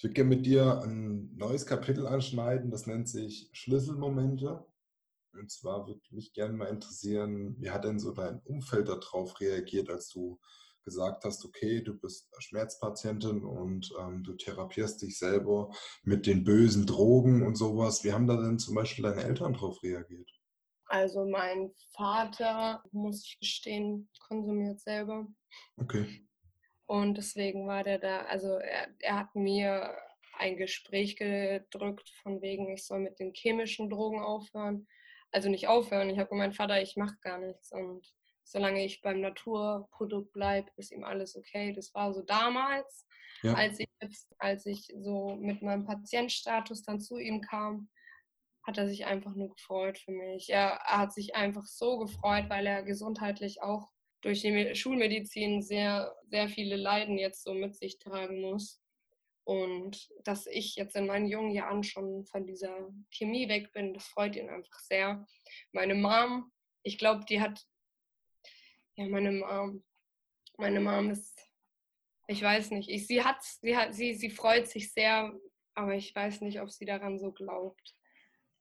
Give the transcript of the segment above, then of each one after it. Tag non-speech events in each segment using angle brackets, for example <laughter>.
Ich würde gerne mit dir ein neues Kapitel anschneiden, das nennt sich Schlüsselmomente. Und zwar würde mich gerne mal interessieren, wie hat denn so dein Umfeld darauf reagiert, als du gesagt hast, okay, du bist Schmerzpatientin und ähm, du therapierst dich selber mit den bösen Drogen und sowas. Wie haben da denn zum Beispiel deine Eltern darauf reagiert? Also mein Vater, muss ich gestehen, konsumiert selber. Okay. Und deswegen war der da, also er, er hat mir ein Gespräch gedrückt von wegen, ich soll mit den chemischen Drogen aufhören. Also nicht aufhören. Ich habe gemeint, Vater, ich mache gar nichts. Und solange ich beim Naturprodukt bleibe, ist ihm alles okay. Das war so damals, ja. als ich jetzt, als ich so mit meinem Patientstatus dann zu ihm kam, hat er sich einfach nur gefreut für mich. Er, er hat sich einfach so gefreut, weil er gesundheitlich auch durch die Schulmedizin sehr, sehr viele Leiden jetzt so mit sich tragen muss. Und dass ich jetzt in meinen jungen Jahren schon von dieser Chemie weg bin, das freut ihn einfach sehr. Meine Mom, ich glaube, die hat, ja, meine Mom, meine Mom ist, ich weiß nicht, ich, sie hat, sie hat, sie, sie freut sich sehr, aber ich weiß nicht, ob sie daran so glaubt.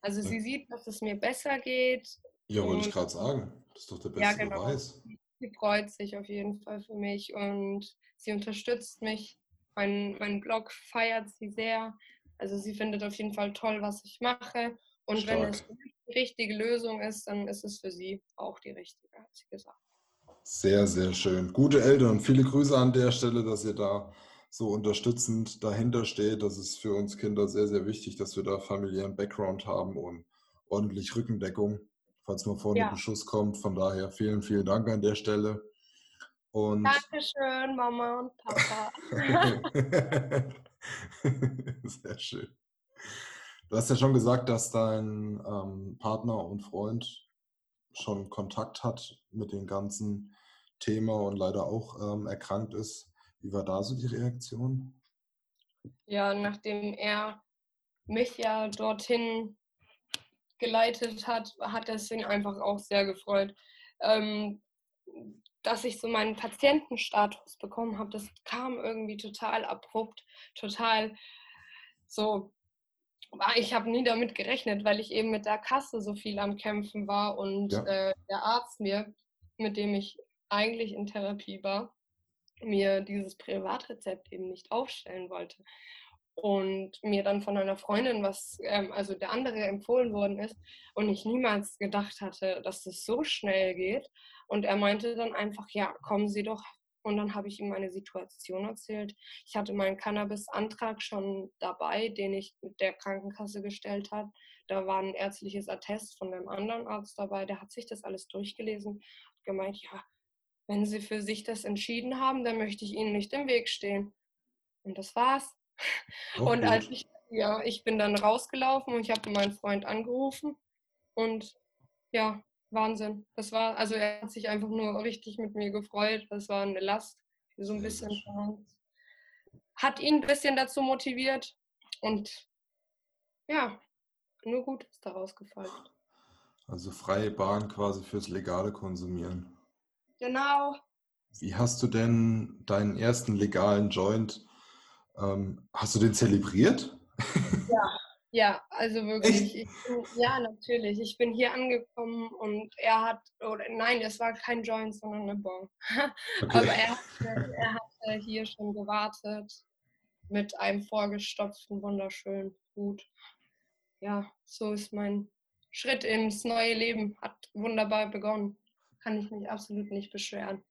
Also sie sieht, dass es mir besser geht. Ja, wollte ich gerade sagen. Das ist doch der beste ja, genau. Beweis. Sie freut sich auf jeden Fall für mich und sie unterstützt mich. Mein, mein Blog feiert sie sehr. Also sie findet auf jeden Fall toll, was ich mache. Und Stark. wenn es die richtige Lösung ist, dann ist es für sie auch die richtige, hat sie gesagt. Sehr, sehr schön. Gute Eltern. Viele Grüße an der Stelle, dass ihr da so unterstützend dahinter steht. Das ist für uns Kinder sehr, sehr wichtig, dass wir da familiären Background haben und ordentlich Rückendeckung, falls man vor ja. Beschuss kommt. Von daher vielen, vielen Dank an der Stelle. Und Dankeschön, Mama und Papa. <laughs> sehr schön. Du hast ja schon gesagt, dass dein ähm, Partner und Freund schon Kontakt hat mit dem ganzen Thema und leider auch ähm, erkrankt ist. Wie war da so die Reaktion? Ja, nachdem er mich ja dorthin geleitet hat, hat es ihn einfach auch sehr gefreut. Ähm, dass ich so meinen Patientenstatus bekommen habe, das kam irgendwie total abrupt, total so. Ich habe nie damit gerechnet, weil ich eben mit der Kasse so viel am Kämpfen war und ja. äh, der Arzt mir, mit dem ich eigentlich in Therapie war, mir dieses Privatrezept eben nicht aufstellen wollte und mir dann von einer Freundin was, ähm, also der andere empfohlen worden ist und ich niemals gedacht hatte, dass das so schnell geht. Und er meinte dann einfach, ja, kommen Sie doch. Und dann habe ich ihm meine Situation erzählt. Ich hatte meinen Cannabis-Antrag schon dabei, den ich mit der Krankenkasse gestellt habe. Da war ein ärztliches Attest von einem anderen Arzt dabei, der hat sich das alles durchgelesen und gemeint, ja, wenn Sie für sich das entschieden haben, dann möchte ich Ihnen nicht im Weg stehen. Und das war's. Oh, und als ich, ja, ich bin dann rausgelaufen und ich habe meinen Freund angerufen und ja, Wahnsinn. Das war, also er hat sich einfach nur richtig mit mir gefreut. Das war eine Last, so ein bisschen hat ihn ein bisschen dazu motiviert und ja, nur gut ist daraus gefallen. Also freie Bahn quasi fürs legale Konsumieren. Genau. Wie hast du denn deinen ersten legalen Joint, ähm, hast du den zelebriert? Ja, ja, also wirklich. Bin, ja, natürlich. Ich bin hier angekommen und er hat, oder nein, es war kein Joint, sondern eine Bon. <laughs> Okay. Aber er hatte, er hatte hier schon gewartet mit einem vorgestopften, wunderschönen Hut. Ja, so ist mein Schritt ins neue Leben. Hat wunderbar begonnen kann ich mich absolut nicht beschweren.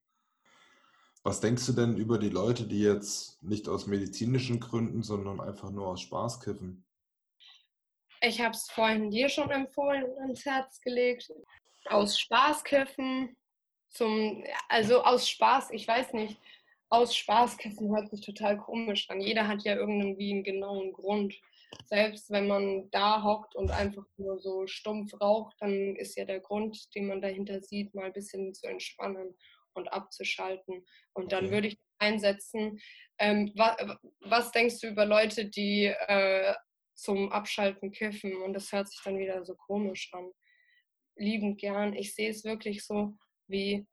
Was denkst du denn über die Leute, die jetzt nicht aus medizinischen Gründen, sondern einfach nur aus Spaß kiffen? Ich habe es vorhin dir schon empfohlen und ans Herz gelegt. Aus Spaß kiffen, zum, also aus Spaß, ich weiß nicht, aus Spaß kiffen hört sich total komisch an. Jeder hat ja irgendwie einen genauen Grund selbst wenn man da hockt und einfach nur so stumpf raucht, dann ist ja der Grund, den man dahinter sieht, mal ein bisschen zu entspannen und abzuschalten. Und dann okay. würde ich einsetzen. Ähm, was, was, denkst du über Leute, die äh, zum Abschalten kiffen? Und das hört sich dann wieder so komisch an. Liebend gern. Ich sehe es wirklich so wie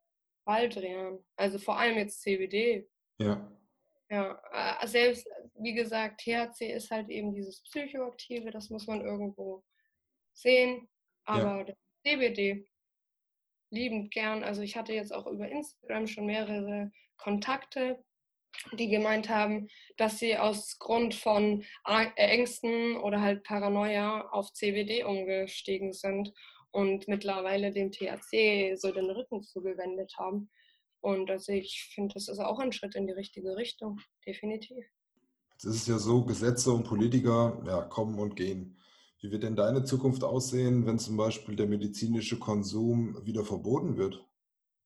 Baldrian. Also vor allem jetzt CBD. Ja. Ja, äh, selbst, wie gesagt, THC ist halt eben dieses Psychoaktive, das muss man irgendwo sehen. Aber ja. das CBD liebend gern. Also ich hatte jetzt auch über Instagram schon mehrere Kontakte, die gemeint haben, dass sie aus Grund von Ängsten oder halt Paranoia auf CBD umgestiegen sind und mittlerweile dem THC so den Rücken zugewendet haben. Und also ich finde, das ist auch ein Schritt in die richtige Richtung, definitiv. Es ist ja so, Gesetze und Politiker ja, kommen und gehen. Wie wird denn deine Zukunft aussehen, wenn zum Beispiel der medizinische Konsum wieder verboten wird?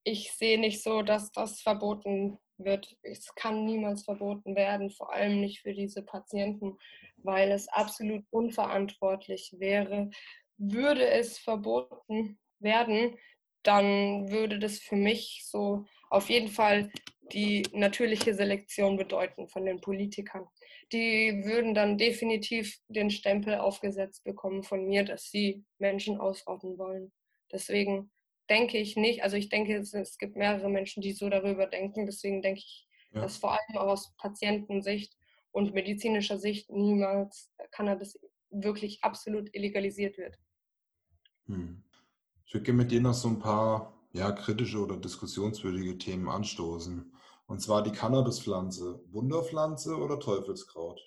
Ich sehe nicht so, dass das verboten wird. Es kann niemals verboten werden, vor allem nicht für diese Patienten, weil es absolut unverantwortlich wäre. Würde es verboten werden, dann würde das für mich so auf jeden Fall die natürliche Selektion bedeuten von den Politikern. Die würden dann definitiv den Stempel aufgesetzt bekommen von mir, dass sie Menschen ausrotten wollen. Deswegen denke ich nicht, also ich denke, es, gibt mehrere Menschen, die so darüber denken. Deswegen denke ich, ja. dass vor allem aus Patientensicht und medizinischer Sicht niemals Cannabis wirklich absolut illegalisiert wird. Hm. Ich würde gerne mit dir noch so ein paar ja, kritische oder diskussionswürdige Themen anstoßen. Und zwar die Cannabispflanze. Wunderpflanze oder Teufelskraut?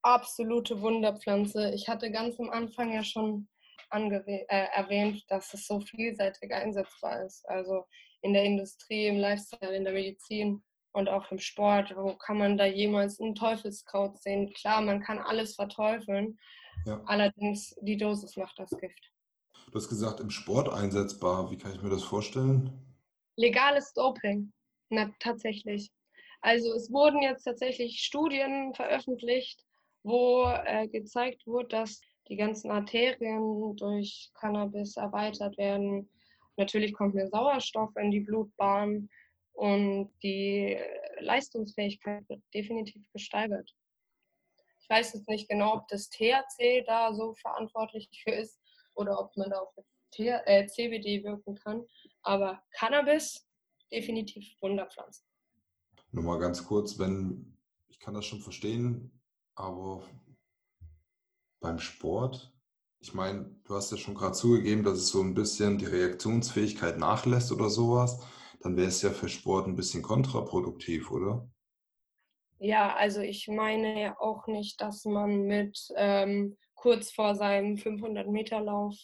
Absolute Wunderpflanze. Ich hatte ganz am Anfang ja schon äh, erwähnt, dass es so vielseitig einsetzbar ist. Also in der Industrie, im Lifestyle, in der Medizin und auch im Sport. Wo kann man da jemals ein Teufelskraut sehen? Klar, man kann alles verteufeln. Ja. Allerdings die Dosis macht das Gift. Du hast gesagt, im Sport einsetzbar. Wie kann ich mir das vorstellen? Legales Doping, na, tatsächlich. Also es wurden jetzt tatsächlich Studien veröffentlicht, wo äh, gezeigt wurde, dass die ganzen Arterien durch Cannabis erweitert werden. Natürlich kommt mehr Sauerstoff in die Blutbahn und die Leistungsfähigkeit wird definitiv gesteigert. Ich weiß jetzt nicht genau, ob das THC da so verantwortlich für ist, oder ob man da auch mit äh, CBD wirken kann. Aber Cannabis, definitiv Wunderpflanze. Nur mal ganz kurz, wenn, ich kann das schon verstehen, aber beim Sport, ich meine, du hast ja schon gerade zugegeben, dass es so ein bisschen die Reaktionsfähigkeit nachlässt oder sowas, dann wäre es ja für Sport ein bisschen kontraproduktiv, oder? Ja, also ich meine ja auch nicht, dass man mit ähm, kurz vor seinem 500-Meter-Lauf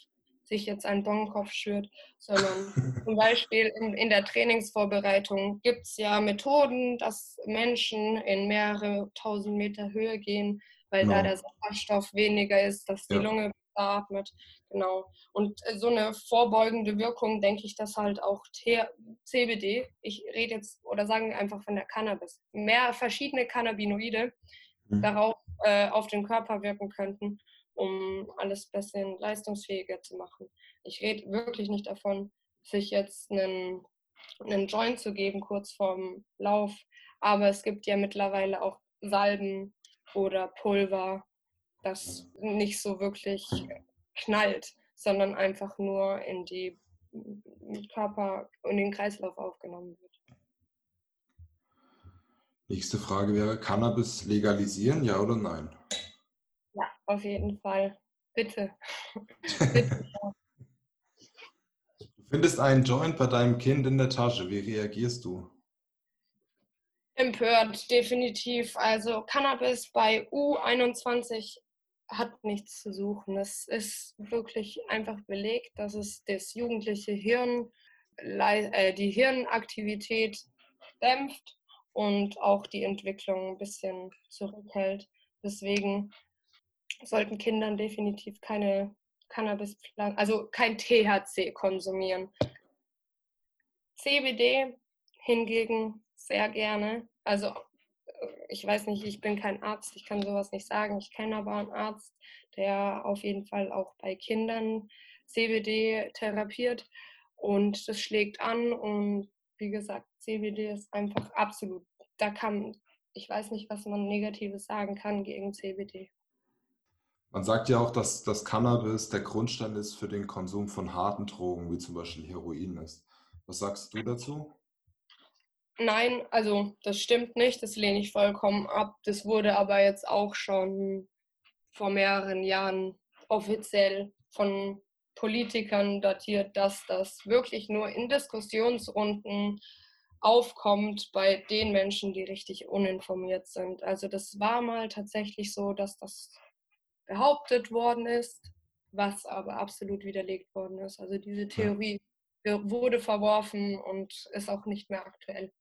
sich jetzt einen Bonkopf schürt, sondern <laughs> zum Beispiel in, in der Trainingsvorbereitung gibt es ja Methoden, dass Menschen in mehrere tausend Meter Höhe gehen, weil genau. da der Sauerstoff weniger ist, dass die ja. Lunge atmet. Genau. Und äh, so eine vorbeugende Wirkung, denke ich, dass halt auch CBD, ich rede jetzt oder sagen wir einfach von der Cannabis, mehr verschiedene Cannabinoide mhm. darauf äh, auf den Körper wirken könnten um alles ein bisschen leistungsfähiger zu machen. Ich rede wirklich nicht davon, sich jetzt einen, einen Joint zu geben kurz vorm Lauf, aber es gibt ja mittlerweile auch Salben oder Pulver, das nicht so wirklich knallt, sondern einfach nur in die Körper und den Kreislauf aufgenommen wird. Nächste Frage wäre, Cannabis legalisieren, ja oder nein? Auf jeden Fall. Bitte. <laughs> Bitte. Du findest einen Joint bei deinem Kind in der Tasche. Wie reagierst du? Empört, definitiv. Also Cannabis bei U21 hat nichts zu suchen. Es ist wirklich einfach belegt, dass es das jugendliche Hirn, äh, die Hirnaktivität dämpft und auch die Entwicklung ein bisschen zurückhält. Deswegen sollten Kindern definitiv keine Cannabispflanzen, also kein THC konsumieren. CBD hingegen sehr gerne. Also äh, ich weiß nicht, ich bin kein Arzt, ich kann sowas nicht sagen. Ich kenne aber einen Arzt, der auf jeden Fall auch bei Kindern CBD therapiert und das schlägt an und wie gesagt, CBD ist einfach absolut, da kann, ich weiß nicht, was man Negatives sagen kann gegen CBD. Man sagt ja auch, dass das Cannabis der Grundstein ist für den Konsum von harten Drogen, wie zum Beispiel Heroin ist. Was sagst du dazu? Nein, also das stimmt nicht, das lehne ich vollkommen ab. Das wurde aber jetzt auch schon vor mehreren Jahren offiziell von Politikern datiert, dass das wirklich nur in Diskussionsrunden aufkommt bei den Menschen, die richtig uninformiert sind. Also das war mal tatsächlich so, dass das behauptet worden ist, was aber absolut widerlegt worden ist. Also diese Theorie wurde verworfen und ist auch nicht mehr aktuell.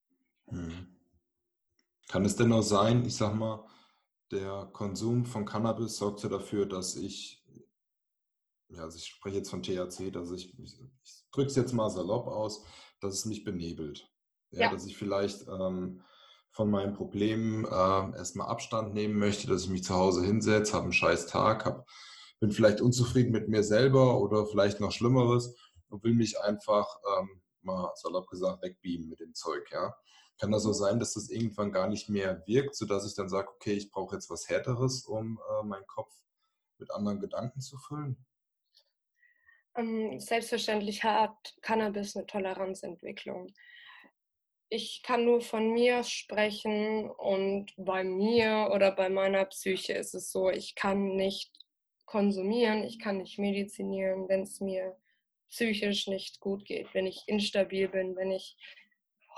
Hm. Kann es denn auch sein, ich sag mal, der Konsum von Cannabis sorgt ja dafür, dass ich, ja, also ich spreche jetzt von THC, dass ich, ich, ich drücke es jetzt mal salopp aus, dass es mich benebelt. Ja, ja. Dass ich vielleicht ähm, von meinen Problemen äh, erstmal Abstand nehmen möchte, dass ich mich zu Hause hinsetze, habe einen scheiß Tag, hab, bin vielleicht unzufrieden mit mir selber oder vielleicht noch Schlimmeres und will mich einfach, ähm, mal salopp gesagt, wegbeamen mit dem Zeug. Ja? Kann das so sein, dass das irgendwann gar nicht mehr wirkt, sodass ich dann sage, okay, ich brauche jetzt was Härteres, um äh, meinen Kopf mit anderen Gedanken zu füllen? Ähm, selbstverständlich hat Cannabis eine Toleranzentwicklung ich kann nur von mir sprechen und bei mir oder bei meiner Psyche ist es so, ich kann nicht konsumieren, ich kann nicht medizinieren, wenn es mir psychisch nicht gut geht, wenn ich instabil bin, wenn ich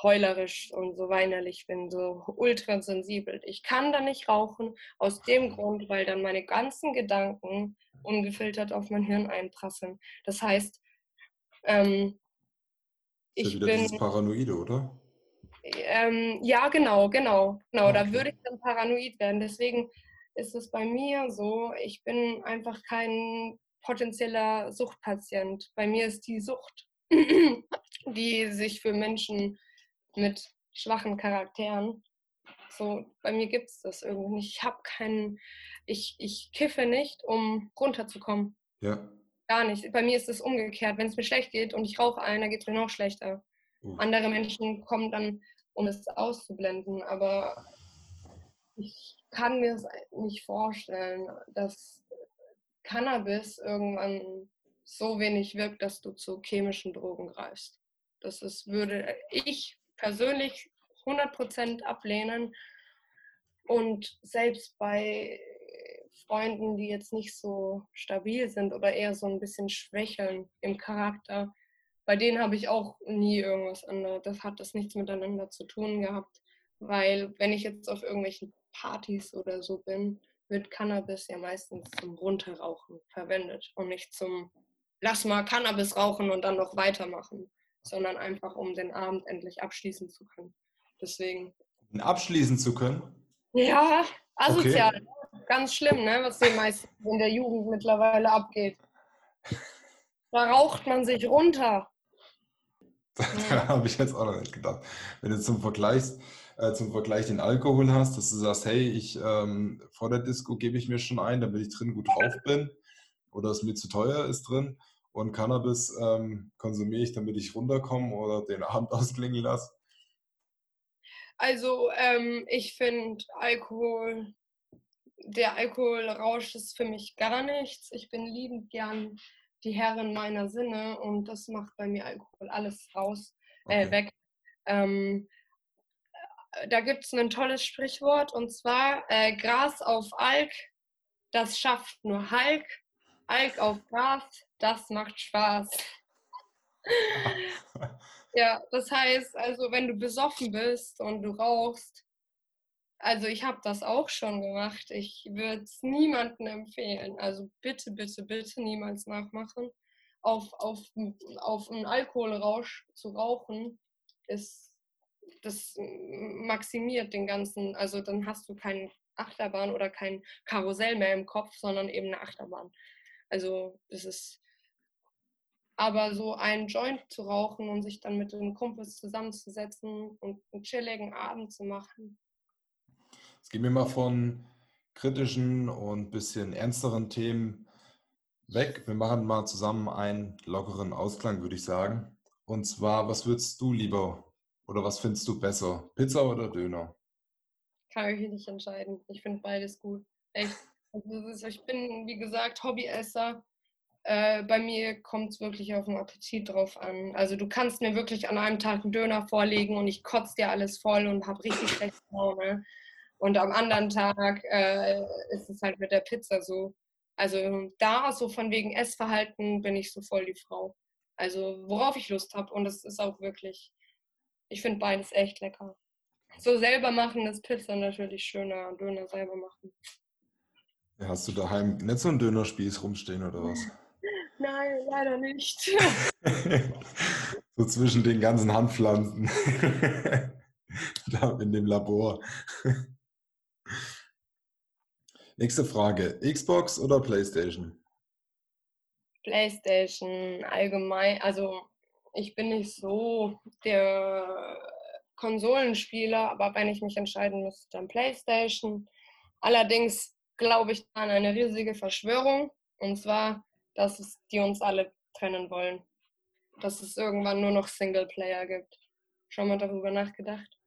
heulerisch und so weinerlich bin, so ultrasensibel. Ich kann da nicht rauchen, aus dem Grund, weil dann meine ganzen Gedanken ungefiltert auf mein Hirn einprasseln. Das heißt, ähm, ich ja bin. Dieses Paranoide, oder? Ähm, ja, genau, genau, genau. Okay. Da würde ich dann paranoid werden. Deswegen ist es bei mir so, ich bin einfach kein potenzieller Suchtpatient. Bei mir ist die Sucht, <clears throat> die sich für Menschen mit schwachen Charakteren, so, bei mir gibt es das irgendwie nicht. Ich habe keinen, ich, ich kiffe nicht, um runterzukommen. Ja. Gar nicht. Bei mir ist es umgekehrt. Wenn es mir schlecht geht und ich rauche einen, dann geht es mir noch schlechter. Uh. Andere Menschen kommen dann um es auszublenden. Aber ich kann mir es nicht vorstellen, dass Cannabis irgendwann so wenig wirkt, dass du zu chemischen Drogen greifst. Das ist, würde ich persönlich 100% ablehnen. Und selbst bei Freunden, die jetzt nicht so stabil sind oder eher so ein bisschen schwächeln im Charakter, bei denen habe ich auch nie irgendwas anderes. Das hat das nichts miteinander zu tun gehabt. Weil wenn ich jetzt auf irgendwelchen Partys oder so bin, wird Cannabis ja meistens zum Runterrauchen verwendet und nicht zum Lass mal Cannabis rauchen und dann noch weitermachen, sondern einfach um den Abend endlich abschließen zu können. Deswegen. Abschließen zu können? Ja, asozial. Okay. Ganz schlimm, ne? was den meisten in der Jugend mittlerweile abgeht. Da raucht man sich runter. <laughs> da habe ich jetzt auch noch nicht gedacht. Wenn du zum Vergleich, äh, zum Vergleich den Alkohol hast, dass du sagst, hey, ich ähm, vor der Disco gebe ich mir schon ein, damit ich drin gut drauf bin oder es mir zu teuer ist drin und Cannabis ähm, konsumiere ich, damit ich runterkomme oder den Abend <laughs> ausklingen lasse. Also ähm, ich finde Alkohol, der Alkoholrausch ist für mich gar nichts. Ich bin liebend gern die Herren meiner Sinne und das macht bei mir Alkohol alles raus, äh, okay. weg. Ähm, äh, da gibt es ein tolles Sprichwort und zwar äh, Gras auf Alk, das schafft nur Hulk. Alk auf Gras, das macht Spaß. <laughs> ja, das heißt, also wenn du besoffen bist und du rauchst, also ich habe das auch schon gemacht. Ich würde es niemandem empfehlen. Also bitte, bitte, bitte niemals nachmachen. Auf, auf, auf einen Alkoholrausch zu rauchen, ist, das maximiert den ganzen, also dann hast du keinen Achterbahn oder kein Karussell mehr im Kopf, sondern eben eine Achterbahn. Also das ist aber so einen Joint zu rauchen und sich dann mit den Kumpels zusammenzusetzen und einen chilligen Abend zu machen, Jetzt gehen wir mal von kritischen und bisschen ernsteren Themen weg. Wir machen mal zusammen einen lockeren Ausklang, würde ich sagen. Und zwar, was würdest du lieber oder was findest du besser? Pizza oder Döner? Kann ich nicht entscheiden. Ich finde beides gut. Echt. Also ich bin, wie gesagt, Hobbyesser. Äh, bei mir kommt es wirklich auf den Appetit drauf an. Also du kannst mir wirklich an einem Tag einen Döner vorlegen und ich kotze dir alles voll und habe richtig schlechte Laune. Und am anderen Tag äh, ist es halt mit der Pizza so. Also da so von wegen Essverhalten bin ich so voll die Frau. Also worauf ich Lust habe und das ist auch wirklich, ich finde beides echt lecker. So selber machen ist Pizza natürlich schöner, Döner selber machen. Ja, hast du daheim nicht so einen Dönerspieß rumstehen oder was? Nein, leider nicht. <laughs> so zwischen den ganzen Handpflanzen. <laughs> da in dem Labor. Nächste Frage. Xbox oder PlayStation? PlayStation allgemein. Also ich bin nicht so der Konsolenspieler, aber wenn ich mich entscheiden müsste, dann PlayStation. Allerdings glaube ich an eine riesige Verschwörung. Und zwar, dass es die uns alle trennen wollen. Dass es irgendwann nur noch Singleplayer gibt. Schon mal darüber nachgedacht?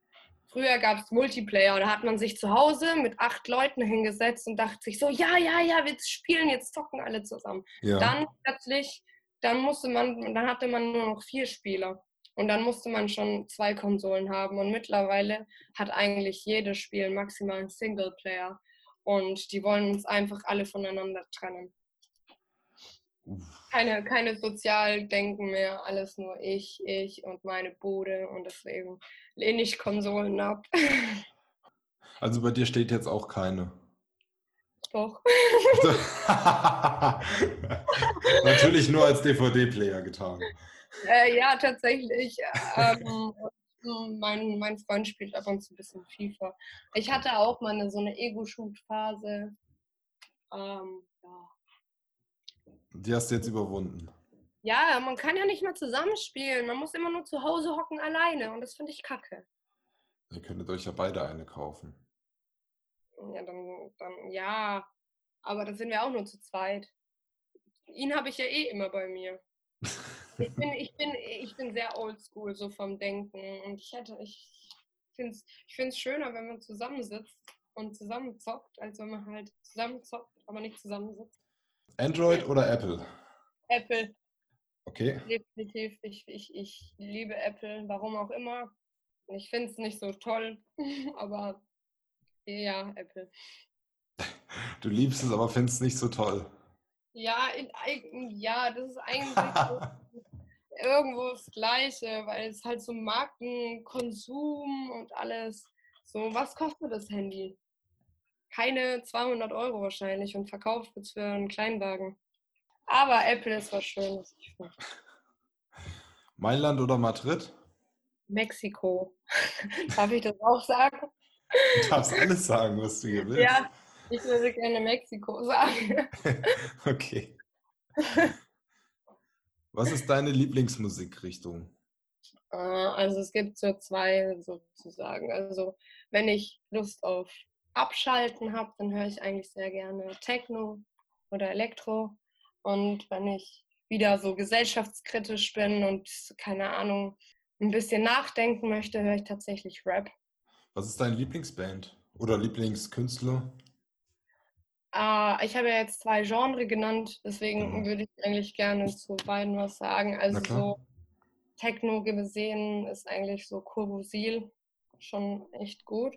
Früher gab es Multiplayer, da hat man sich zu Hause mit acht Leuten hingesetzt und dachte sich so, ja, ja, ja, wir spielen, jetzt zocken alle zusammen. Ja. Dann plötzlich, dann musste man, dann hatte man nur noch vier Spieler. Und dann musste man schon zwei Konsolen haben. Und mittlerweile hat eigentlich jedes Spiel maximal einen Singleplayer. Und die wollen uns einfach alle voneinander trennen. Keine, keine Sozialdenken mehr, alles nur ich, ich und meine Bude. Und deswegen lehne ich Konsolen ab. <laughs> Also bei dir steht jetzt auch keine. Doch. <laughs> Natürlich nur als DVD-Player getan. Äh, ja, tatsächlich. Ähm, <laughs> mein, mein Freund spielt ab und zu ein bisschen FIFA. Ich hatte auch mal eine, so eine Ego-Shoot-Phase. Ähm. Die hast du jetzt überwunden. Ja, man kann ja nicht mal zusammenspielen. Man muss immer nur zu Hause hocken alleine und das finde ich kacke. Ihr könntet euch ja beide eine kaufen. Ja, dann, dann ja. Aber da sind wir auch nur zu zweit. Ihn habe ich ja eh immer bei mir. <laughs> Ich bin, ich bin, ich bin sehr oldschool so vom Denken und ich hätte, ich finde es ich find's schöner, wenn man zusammensitzt und zusammen zockt, als wenn man halt zusammen zockt, aber nicht zusammensitzt. Android oder Apple? Apple. Okay. Definitiv. Ich, ich, ich liebe Apple, warum auch immer. Ich finde es nicht so toll, <laughs> aber ja, Apple. Du liebst es, aber findest es nicht so toll. Ja, in, ja, das ist eigentlich <laughs> irgendwo das Gleiche, weil es halt so Markenkonsum und alles. So, was kostet das Handy? Keine 200 Euro wahrscheinlich und verkauft es für einen Kleinwagen. Aber Apple ist was Schönes. <laughs> Mailand oder Madrid? Mexiko. <laughs> Darf ich das auch sagen? Du darfst alles sagen, was du hier willst. Ja, ich würde gerne Mexiko sagen. <laughs> okay. Was ist deine Lieblingsmusikrichtung? Äh, also es gibt so zwei sozusagen. Also wenn ich Lust auf Abschalten habe, dann höre ich eigentlich sehr gerne Techno oder Elektro. Und wenn ich wieder so gesellschaftskritisch bin und keine Ahnung, ein bisschen nachdenken möchte, höre ich tatsächlich Rap. Was ist deine Lieblingsband oder Lieblingskünstler? Uh, ich habe ja jetzt zwei Genres genannt, deswegen mhm. würde ich eigentlich gerne zu beiden was sagen. Also so Techno gesehen ist eigentlich so Kurbusil schon echt gut.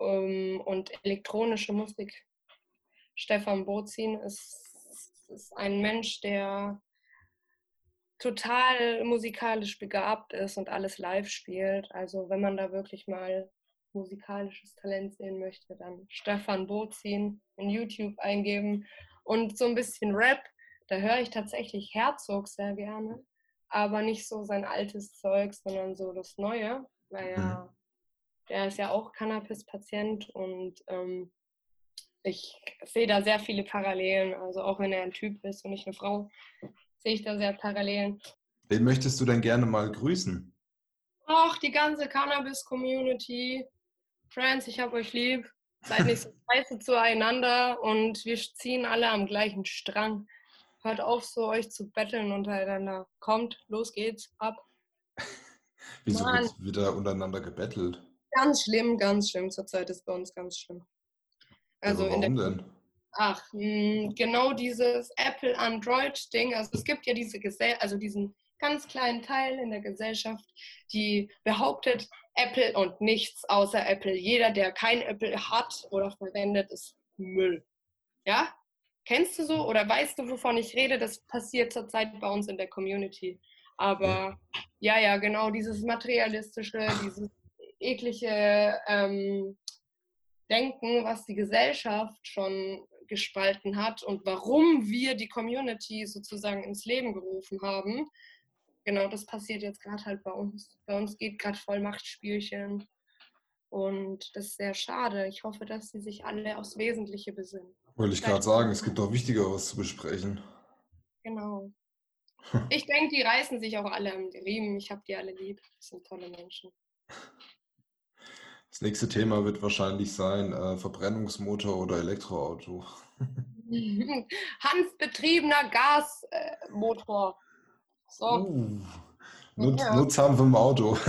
Ähm, und elektronische Musik. Stefan Bozin ist ist ein Mensch, der total musikalisch begabt ist und alles live spielt. Also wenn man da wirklich mal musikalisches Talent sehen möchte, dann Stefan Bozin in YouTube eingeben und so ein bisschen Rap. Da höre ich tatsächlich Herzog sehr gerne, aber nicht so sein altes Zeug, sondern so das Neue, weil ja, mhm. Der ist ja auch Cannabis-Patient und ähm, ich sehe da sehr viele Parallelen. Also auch wenn er ein Typ ist und nicht eine Frau, sehe ich da sehr Parallelen. Wen möchtest du denn gerne mal grüßen? Ach, die ganze Cannabis-Community. Friends, ich hab euch lieb. Seid nicht so scheiße zueinander und wir ziehen alle am gleichen Strang. Hört auf, so euch zu betteln untereinander. Kommt, los geht's, ab. <laughs> Wieso wird wieder untereinander gebettelt? Ganz schlimm, ganz schlimm. Zurzeit ist bei uns ganz schlimm. Also ja, warum denn? Ach, mh, hm, genau dieses Apple Android Ding. Also es gibt ja diese Gesell also diesen ganz kleinen Teil in der Gesellschaft, die behauptet, Apple und nichts außer Apple. Jeder, der kein Apple hat oder verwendet, ist Müll. Ja? Kennst du so oder weißt du, wovon ich rede? Das passiert zurzeit bei uns in der Community. Aber ja, ja, genau, dieses materialistische, dieses eklige ähm, Denken, was die Gesellschaft schon gespalten hat und warum wir die Community sozusagen ins Leben gerufen haben. Genau, das passiert jetzt gerade halt bei uns. Bei uns geht gerade voll Machtspielchen. Und das ist sehr schade. Ich hoffe, dass sie sich alle aufs Wesentliche besinnen. Wollte ich gerade sagen, es gibt doch Wichtigeres zu besprechen. Genau. <laughs> Ich denke, die reißen sich auch alle am Riemen. Ich habe die alle lieb. Das sind tolle Menschen. Das nächste Thema wird wahrscheinlich sein äh, Verbrennungsmotor oder Elektroauto. <laughs> Handbetriebener Gasmotor. Äh, so. Uh, Nut ja. Nutzhanf im Auto. <laughs>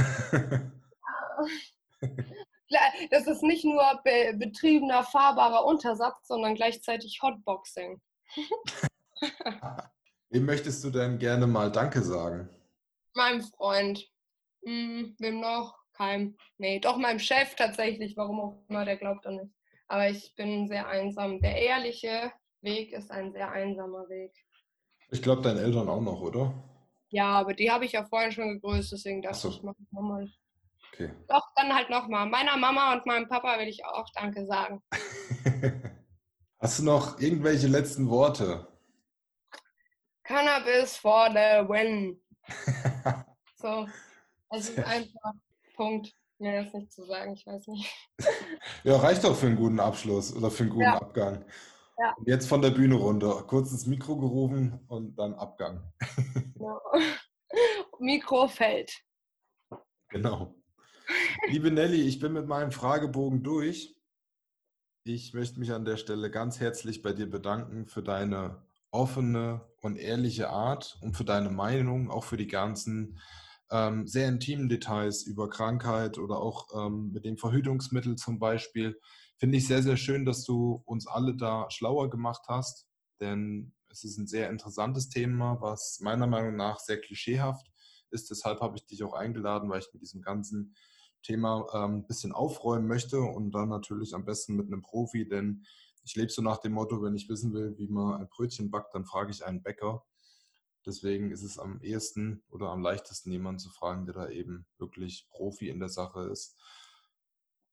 das ist nicht nur be betriebener, fahrbarer Untersatz, sondern gleichzeitig Hotboxing. <laughs> Wem möchtest du denn gerne mal Danke sagen? Meinem Freund. Hm, wem noch? Keinem. Nee, doch meinem Chef tatsächlich, warum auch immer, der glaubt an mich. Aber ich bin sehr einsam. Der ehrliche Weg ist ein sehr einsamer Weg. Ich glaube, deinen Eltern auch noch, oder? Ja, aber die habe ich ja vorhin schon gegrüßt, deswegen dachte so. ich, mache ich nochmal. Okay. Doch, dann halt nochmal. Meiner Mama und meinem Papa will ich auch Danke sagen. <laughs> Hast du noch irgendwelche letzten Worte? Cannabis for the win. <laughs> so, es ist einfach Punkt. Mehr ist nicht zu sagen, ich weiß nicht. <laughs> ja, reicht doch für einen guten Abschluss oder für einen guten ja. Abgang. Ja. Jetzt von der Bühne runter, kurz ins Mikro gerufen und dann Abgang. Ja. <laughs> Mikro fällt. Genau. Liebe Nelly, ich bin mit meinem Fragebogen durch. Ich möchte mich an der Stelle ganz herzlich bei dir bedanken für deine offene und ehrliche Art und für deine Meinung, auch für die ganzen ähm, sehr intimen Details über Krankheit oder auch ähm, mit dem Verhütungsmittel zum Beispiel. Finde ich sehr, sehr schön, dass du uns alle da schlauer gemacht hast, denn es ist ein sehr interessantes Thema, was meiner Meinung nach sehr klischeehaft ist. Deshalb habe ich dich auch eingeladen, weil ich mit diesem ganzen Thema ähm, ein bisschen aufräumen möchte und dann natürlich am besten mit einem Profi, denn ich lebe so nach dem Motto, wenn ich wissen will, wie man ein Brötchen backt, dann frage ich einen Bäcker. Deswegen ist es am ehesten oder am leichtesten, jemanden zu fragen, der da eben wirklich Profi in der Sache ist.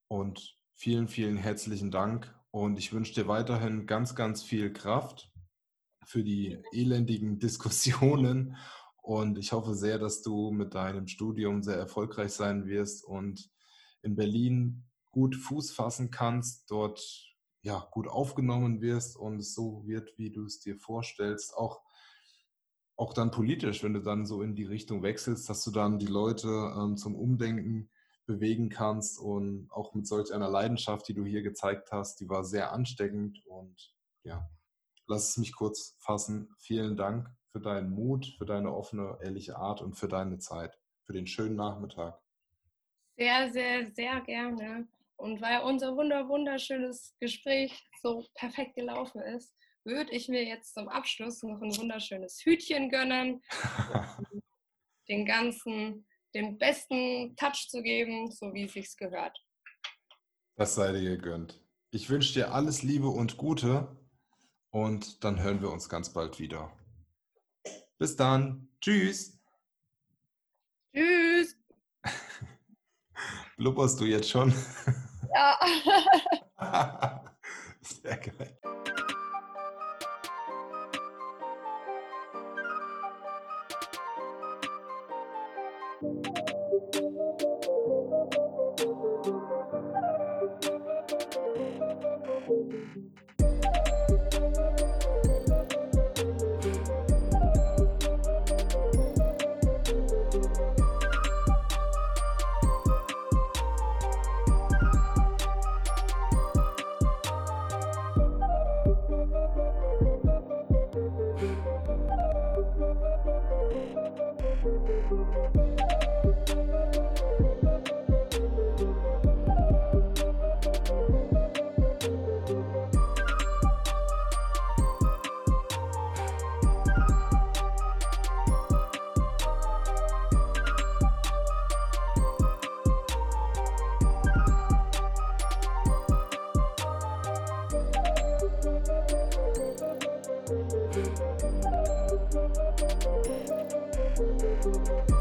Und vielen, vielen herzlichen Dank. Und ich wünsche dir weiterhin ganz, ganz viel Kraft für die elendigen <laughs> Diskussionen. Und ich hoffe sehr, dass du mit deinem Studium sehr erfolgreich sein wirst und in Berlin gut Fuß fassen kannst, dort ja, gut aufgenommen wirst und es so wird, wie du es dir vorstellst. Auch auch dann politisch, wenn du dann so in die Richtung wechselst, dass du dann die Leute ähm, zum Umdenken bewegen kannst und auch mit solch einer Leidenschaft, die du hier gezeigt hast, die war sehr ansteckend und ja, lass es mich kurz fassen. Vielen Dank für deinen Mut, für deine offene, ehrliche Art und für deine Zeit, für den schönen Nachmittag. Sehr, sehr, sehr gerne. Und weil unser wunder, wunderschönes Gespräch so perfekt gelaufen ist, würde ich mir jetzt zum Abschluss noch ein wunderschönes Hütchen gönnen, <laughs> den ganzen, den besten Touch zu geben, so wie es sich gehört. Das sei dir gegönnt. Ich wünsche dir alles Liebe und Gute und dann hören wir uns ganz bald wieder. Bis dann. Tschüss. Tschüss. <laughs> Blubberst du jetzt schon? Ja. <laughs> Sehr geil. Thank you. Thank you.